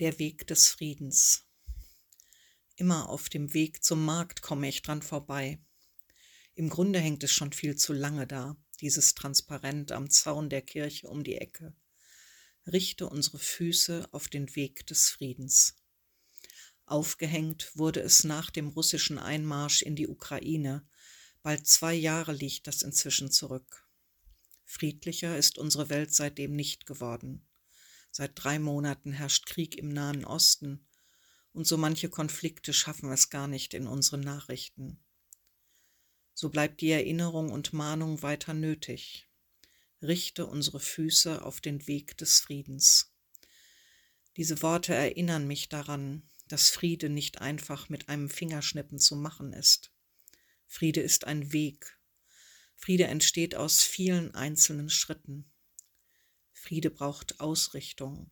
Der Weg des Friedens. Immer auf dem Weg zum Markt komme ich dran vorbei. Im Grunde hängt es schon viel zu lange da, dieses Transparent am Zaun der Kirche um die Ecke. Richte unsere Füße auf den Weg des Friedens. Aufgehängt wurde es nach dem russischen Einmarsch in die Ukraine. Bald zwei Jahre liegt das inzwischen zurück. Friedlicher ist unsere Welt seitdem nicht geworden. Seit drei Monaten herrscht Krieg im Nahen Osten und so manche Konflikte schaffen es gar nicht in unseren Nachrichten. So bleibt die Erinnerung und Mahnung weiter nötig. Richte unsere Füße auf den Weg des Friedens. Diese Worte erinnern mich daran, dass Friede nicht einfach mit einem Fingerschnippen zu machen ist. Friede ist ein Weg. Friede entsteht aus vielen einzelnen Schritten. Friede braucht Ausrichtung.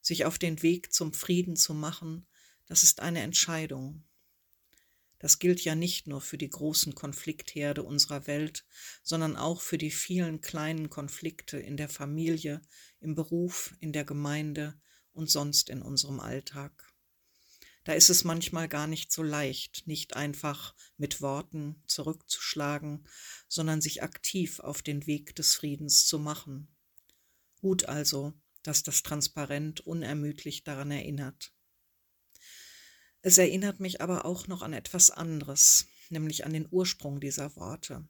Sich auf den Weg zum Frieden zu machen, das ist eine Entscheidung. Das gilt ja nicht nur für die großen Konfliktherde unserer Welt, sondern auch für die vielen kleinen Konflikte in der Familie, im Beruf, in der Gemeinde und sonst in unserem Alltag. Da ist es manchmal gar nicht so leicht, nicht einfach mit Worten zurückzuschlagen, sondern sich aktiv auf den Weg des Friedens zu machen. Gut also, dass das Transparent unermüdlich daran erinnert. Es erinnert mich aber auch noch an etwas anderes, nämlich an den Ursprung dieser Worte.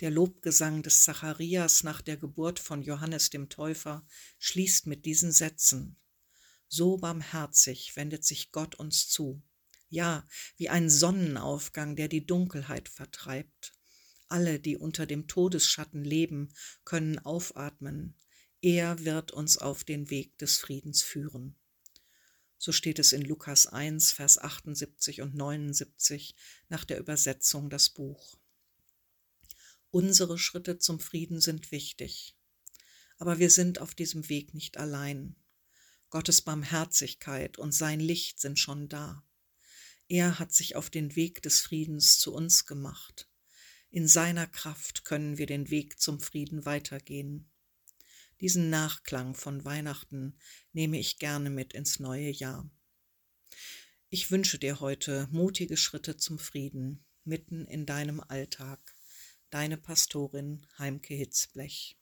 Der Lobgesang des Zacharias nach der Geburt von Johannes dem Täufer schließt mit diesen Sätzen. So barmherzig wendet sich Gott uns zu. Ja, wie ein Sonnenaufgang, der die Dunkelheit vertreibt. Alle, die unter dem Todesschatten leben, können aufatmen, er wird uns auf den Weg des Friedens führen. So steht es in Lukas 1, Vers 78 und 79 nach der Übersetzung das Buch. Unsere Schritte zum Frieden sind wichtig, aber wir sind auf diesem Weg nicht allein. Gottes Barmherzigkeit und sein Licht sind schon da. Er hat sich auf den Weg des Friedens zu uns gemacht. In seiner Kraft können wir den Weg zum Frieden weitergehen. Diesen Nachklang von Weihnachten nehme ich gerne mit ins neue Jahr. Ich wünsche dir heute mutige Schritte zum Frieden mitten in deinem Alltag. Deine Pastorin Heimke Hitzblech.